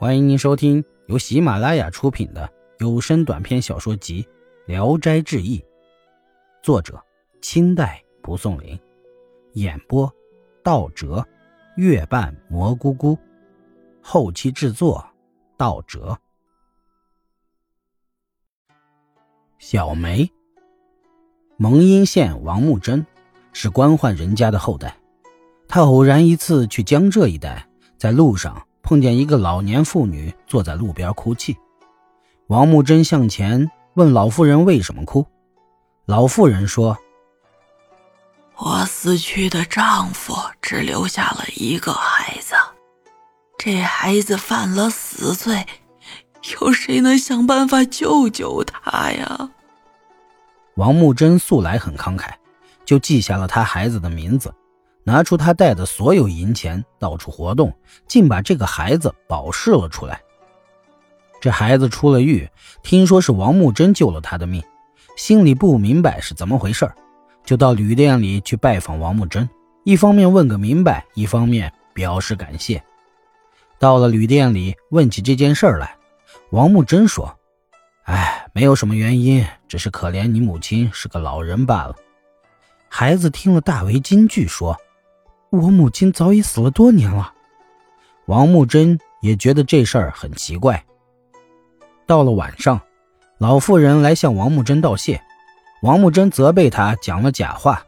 欢迎您收听由喜马拉雅出品的有声短篇小说集《聊斋志异》，作者清代蒲松龄，演播道哲、月半蘑菇菇，后期制作道哲。小梅，蒙阴县王木真，是官宦人家的后代。他偶然一次去江浙一带，在路上碰见一个老年妇女坐在路边哭泣。王木真向前问老妇人为什么哭，老妇人说：“我死去的丈夫只留下了一个孩子，这孩子犯了死罪，有谁能想办法救救他呀？”王木真素来很慷慨，就记下了他孩子的名字。拿出他带的所有银钱，到处活动，竟把这个孩子保释了出来。这孩子出了狱，听说是王木真救了他的命，心里不明白是怎么回事，就到旅店里去拜访王木真，一方面问个明白，一方面表示感谢。到了旅店里，问起这件事来，王木真说：“哎，没有什么原因，只是可怜你母亲是个老人罢了。”孩子听了大为惊惧，说。我母亲早已死了多年了，王木真也觉得这事儿很奇怪。到了晚上，老妇人来向王木真道谢，王木真责备他讲了假话。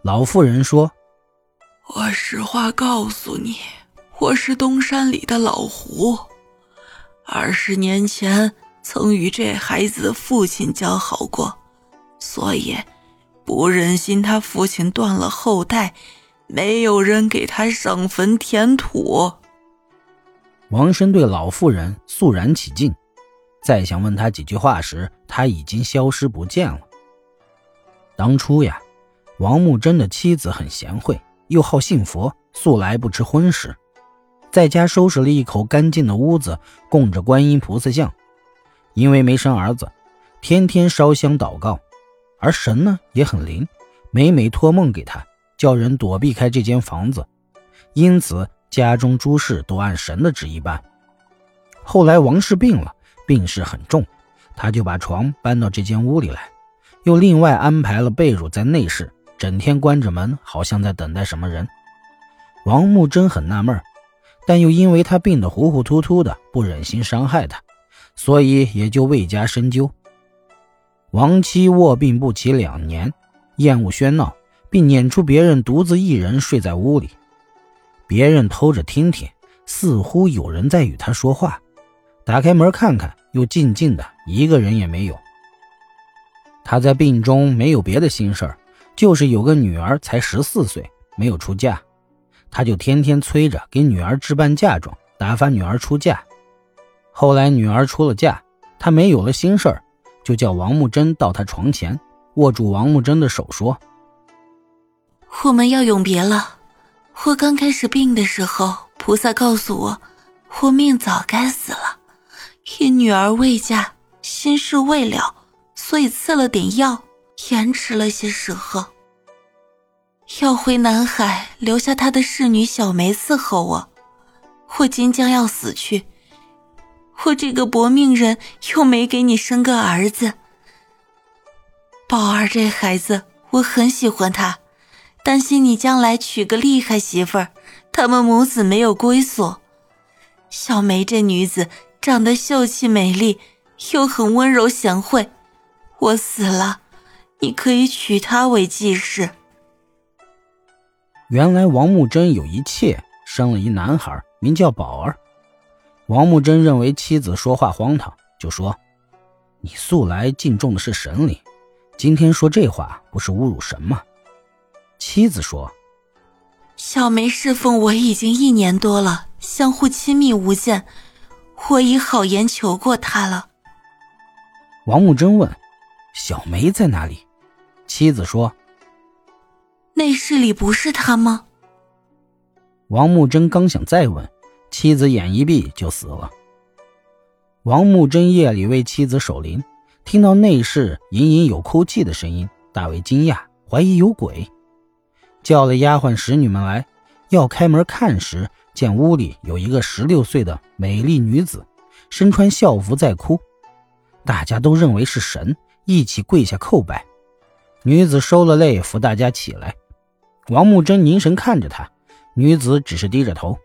老妇人说：“我实话告诉你，我是东山里的老胡，二十年前曾与这孩子的父亲交好过，所以不忍心他父亲断了后代。”没有人给他上坟填土。王生对老妇人肃然起敬，再想问他几句话时，他已经消失不见了。当初呀，王木真的妻子很贤惠，又好信佛，素来不吃荤食，在家收拾了一口干净的屋子，供着观音菩萨像。因为没生儿子，天天烧香祷告，而神呢也很灵，每每托梦给他。叫人躲避开这间房子，因此家中诸事都按神的旨意办。后来王氏病了，病势很重，他就把床搬到这间屋里来，又另外安排了被褥在内室，整天关着门，好像在等待什么人。王木真很纳闷，但又因为他病得糊糊涂涂的，不忍心伤害他，所以也就未加深究。王妻卧病不起两年，厌恶喧闹。并撵出别人，独自一人睡在屋里。别人偷着听听，似乎有人在与他说话。打开门看看，又静静的，一个人也没有。他在病中没有别的心事就是有个女儿才十四岁，没有出嫁，他就天天催着给女儿置办嫁妆，打发女儿出嫁。后来女儿出了嫁，他没有了心事就叫王木真到他床前，握住王木真的手说。我们要永别了。我刚开始病的时候，菩萨告诉我，我命早该死了，因女儿未嫁，心事未了，所以赐了点药，延迟了些时候。要回南海，留下他的侍女小梅伺候我。我今将要死去，我这个薄命人又没给你生个儿子。宝儿这孩子，我很喜欢他。担心你将来娶个厉害媳妇儿，他们母子没有归宿。小梅这女子长得秀气美丽，又很温柔贤惠。我死了，你可以娶她为继室。原来王木真有一妾，生了一男孩，名叫宝儿。王木真认为妻子说话荒唐，就说：“你素来敬重的是神灵，今天说这话，不是侮辱神吗？”妻子说：“小梅侍奉我已经一年多了，相互亲密无间，我已好言求过她了。”王木真问：“小梅在哪里？”妻子说：“内室里不是她吗？”王木真刚想再问，妻子眼一闭就死了。王木真夜里为妻子守灵，听到内室隐隐有哭泣的声音，大为惊讶，怀疑有鬼。叫了丫鬟使女们来，要开门看时，见屋里有一个十六岁的美丽女子，身穿校服在哭，大家都认为是神，一起跪下叩拜。女子收了泪，扶大家起来。王木真凝神看着她，女子只是低着头。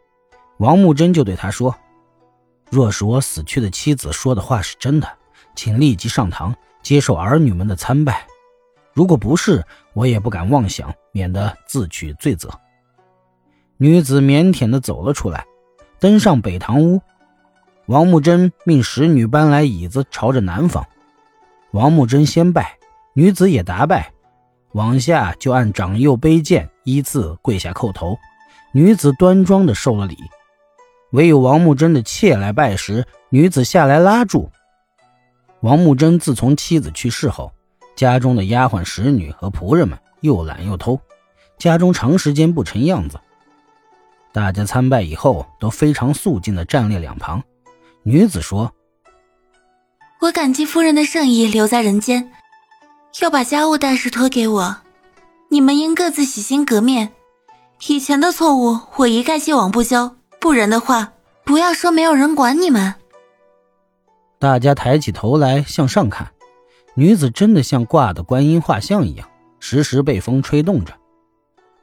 王木真就对她说：“若是我死去的妻子说的话是真的，请立即上堂接受儿女们的参拜；如果不是，我也不敢妄想，免得自取罪责。”女子腼腆地走了出来，登上北堂屋。王木真命使女搬来椅子，朝着南方。王木真先拜，女子也答拜，往下就按长幼卑贱依次跪下叩头。女子端庄地受了礼，唯有王木真的妾来拜时，女子下来拉住。王木真自从妻子去世后，家中的丫鬟、使女和仆人们又懒又偷，家中长时间不成样子。大家参拜以后，都非常肃静地站列两旁。女子说：“我感激夫人的圣意，留在人间，要把家务大事托给我。你们应各自洗心革面，以前的错误我一概既往不咎。不然的话，不要说没有人管你们。”大家抬起头来向上看，女子真的像挂的观音画像一样，时时被风吹动着。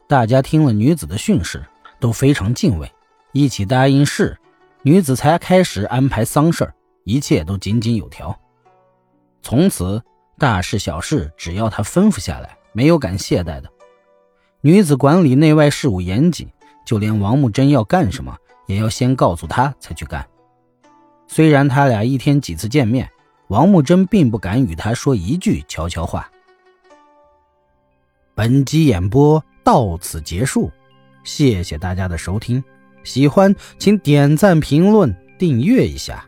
大家听了女子的训示。都非常敬畏，一起答应是，女子才开始安排丧事一切都井井有条。从此大事小事只要她吩咐下来，没有敢懈怠的。女子管理内外事务严谨，就连王木真要干什么，也要先告诉她才去干。虽然他俩一天几次见面，王木真并不敢与他说一句悄悄话。本集演播到此结束。谢谢大家的收听，喜欢请点赞、评论、订阅一下。